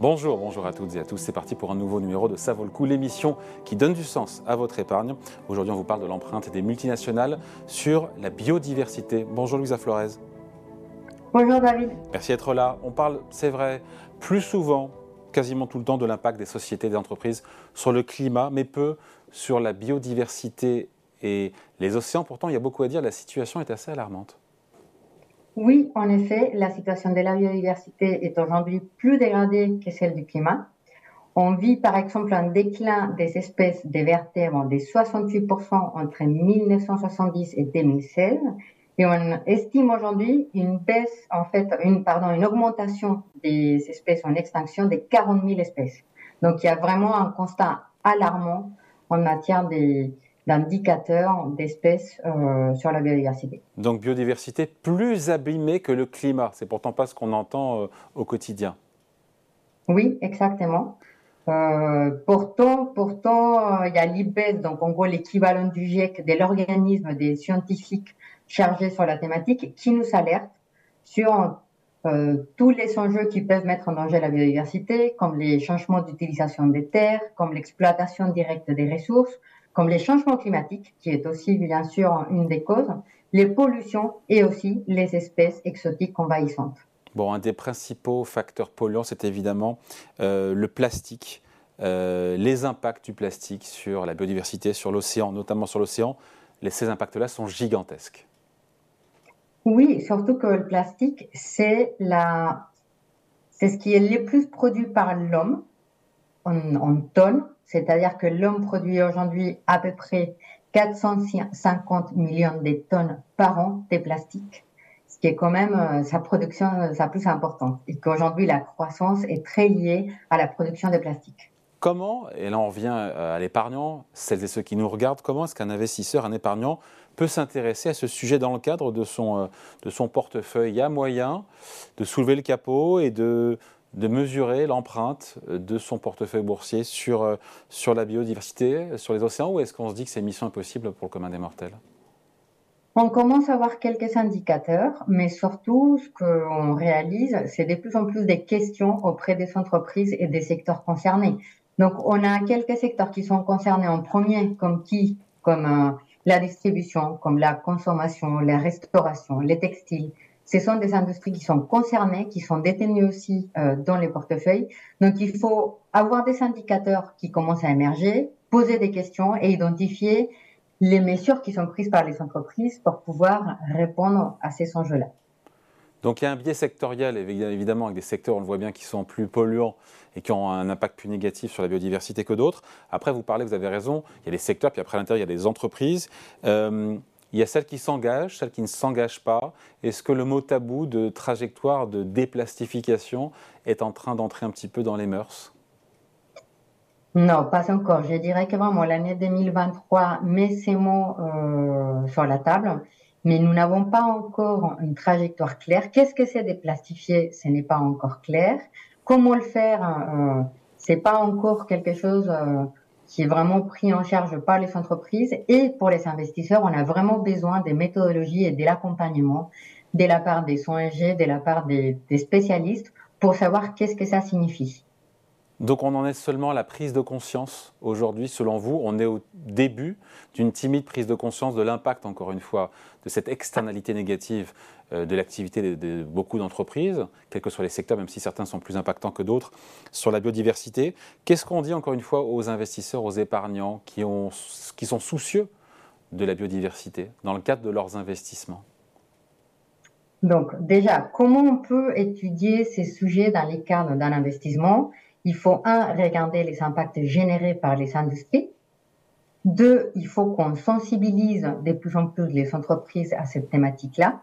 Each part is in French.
Bonjour, bonjour à toutes et à tous. C'est parti pour un nouveau numéro de Ça vaut le coup, l'émission qui donne du sens à votre épargne. Aujourd'hui, on vous parle de l'empreinte des multinationales sur la biodiversité. Bonjour Louisa Flores. Bonjour David. Merci d'être là. On parle, c'est vrai, plus souvent, quasiment tout le temps, de l'impact des sociétés et des entreprises sur le climat, mais peu sur la biodiversité et les océans. Pourtant, il y a beaucoup à dire. La situation est assez alarmante. Oui, en effet, la situation de la biodiversité est aujourd'hui plus dégradée que celle du climat. On vit par exemple un déclin des espèces des vertébrés de 68% entre 1970 et 2016 et on estime aujourd'hui une baisse, en fait, une, pardon, une augmentation des espèces en extinction de 40 000 espèces. Donc il y a vraiment un constat alarmant en matière des, d'indicateurs d'espèces euh, sur la biodiversité. Donc biodiversité plus abîmée que le climat, c'est pourtant pas ce qu'on entend euh, au quotidien. Oui, exactement. Euh, pourtant, pourtant, il y a l'IBES, donc en gros l'équivalent du GIEC, de l'organisme des scientifiques chargés sur la thématique, qui nous alerte sur tous les enjeux qui peuvent mettre en danger la biodiversité, comme les changements d'utilisation des terres, comme l'exploitation directe des ressources, comme les changements climatiques, qui est aussi bien sûr une des causes, les pollutions et aussi les espèces exotiques envahissantes. Bon, un des principaux facteurs polluants, c'est évidemment euh, le plastique, euh, les impacts du plastique sur la biodiversité, sur l'océan, notamment sur l'océan. Ces impacts-là sont gigantesques. Oui, surtout que le plastique, c'est la... ce qui est le plus produit par l'homme en, en tonnes c'est-à-dire que l'homme produit aujourd'hui à peu près 450 millions de tonnes par an de plastique, ce qui est quand même euh, sa production euh, sa plus importante. Et qu'aujourd'hui, la croissance est très liée à la production de plastique. Comment, et là on revient euh, à l'épargnant, celles et ceux qui nous regardent, comment est-ce qu'un investisseur, un épargnant peut s'intéresser à ce sujet dans le cadre de son, de son portefeuille? Il y a moyen de soulever le capot et de de mesurer l'empreinte euh, de son portefeuille boursier sur, euh, sur la biodiversité, sur les océans, ou est-ce qu'on se dit que c'est mission impossible pour le commun des mortels? On commence à avoir quelques indicateurs, mais surtout, ce qu'on réalise, c'est de plus en plus des questions auprès des entreprises et des secteurs concernés. Donc, on a quelques secteurs qui sont concernés en premier, comme qui? Comme euh, la distribution, comme la consommation, la restauration, les textiles, ce sont des industries qui sont concernées, qui sont détenues aussi euh, dans les portefeuilles. Donc, il faut avoir des indicateurs qui commencent à émerger, poser des questions et identifier les mesures qui sont prises par les entreprises pour pouvoir répondre à ces enjeux-là. Donc il y a un biais sectoriel, évidemment, avec des secteurs, on le voit bien, qui sont plus polluants et qui ont un impact plus négatif sur la biodiversité que d'autres. Après, vous parlez, vous avez raison, il y a des secteurs, puis après à l'intérieur, il y a des entreprises. Euh, il y a celles qui s'engagent, celles qui ne s'engagent pas. Est-ce que le mot tabou de trajectoire de déplastification est en train d'entrer un petit peu dans les mœurs? Non, pas encore. Je dirais que vraiment l'année 2023 met ces mots euh, sur la table, mais nous n'avons pas encore une trajectoire claire. Qu'est-ce que c'est déplastifier? Ce n'est pas encore clair. Comment le faire? Euh, C'est pas encore quelque chose. Euh, qui est vraiment pris en charge par les entreprises. Et pour les investisseurs, on a vraiment besoin des méthodologies et de l'accompagnement de la part des ONG, de la part des, des spécialistes pour savoir qu'est-ce que ça signifie. Donc on en est seulement à la prise de conscience aujourd'hui, selon vous. On est au début d'une timide prise de conscience de l'impact, encore une fois, de cette externalité négative euh, de l'activité de, beaucoup d'entreprises, quels que soient les secteurs, même si certains sont plus impactants que d'autres, sur la biodiversité. Qu'est-ce qu'on dit, encore une fois, aux investisseurs, aux épargnants qui, qui sont soucieux de la biodiversité dans le cadre de leurs investissements? Donc déjà, comment on peut étudier ces sujets dans les cadres d'un investissement? Il faut, un, regarder les impacts générés par les industries. Deux, il faut qu'on sensibilise de plus en plus les entreprises à cette thématique-là.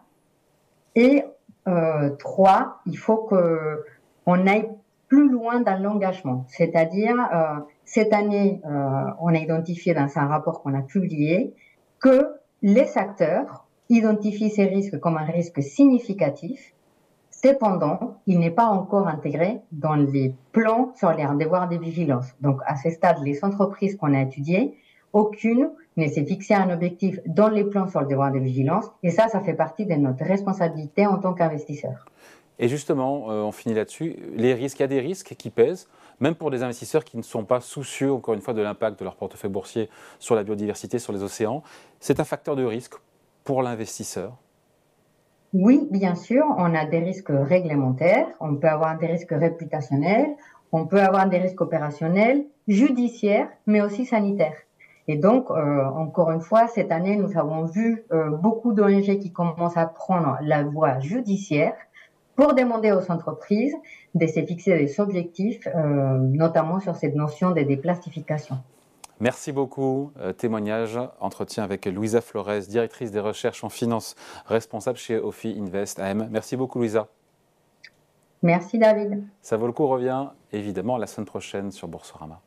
Et euh, trois, il faut que on aille plus loin dans l'engagement. C'est-à-dire, euh, cette année, euh, on a identifié dans un rapport qu'on a publié que les acteurs identifient ces risques comme un risque significatif Cependant, il n'est pas encore intégré dans les plans sur les devoirs de vigilance. Donc, à ce stade, les entreprises qu'on a étudiées, aucune ne s'est fixé un objectif dans les plans sur le devoir de vigilance. Et ça, ça fait partie de notre responsabilité en tant qu'investisseur. Et justement, on finit là-dessus, les risques, il y a des risques qui pèsent, même pour des investisseurs qui ne sont pas soucieux, encore une fois, de l'impact de leur portefeuille boursier sur la biodiversité, sur les océans. C'est un facteur de risque pour l'investisseur Oui, bien sûr, on a des risques réglementaires, on peut avoir des risques réputationnels, on peut avoir des risques opérationnels, judiciaires, mais aussi sanitaires. Et donc, euh, encore une fois, cette année, nous avons vu euh, beaucoup d'ONG qui commencent à prendre la voie judiciaire pour demander aux entreprises de se fixer des objectifs, euh, notamment sur cette notion de déplastification. Merci beaucoup. Euh, témoignage, entretien avec Louisa Flores, directrice des recherches en finance, responsable chez Ophi Invest AM. Merci beaucoup, Louisa. Merci, David. Ça vaut le coup, revient évidemment la semaine prochaine sur Boursorama.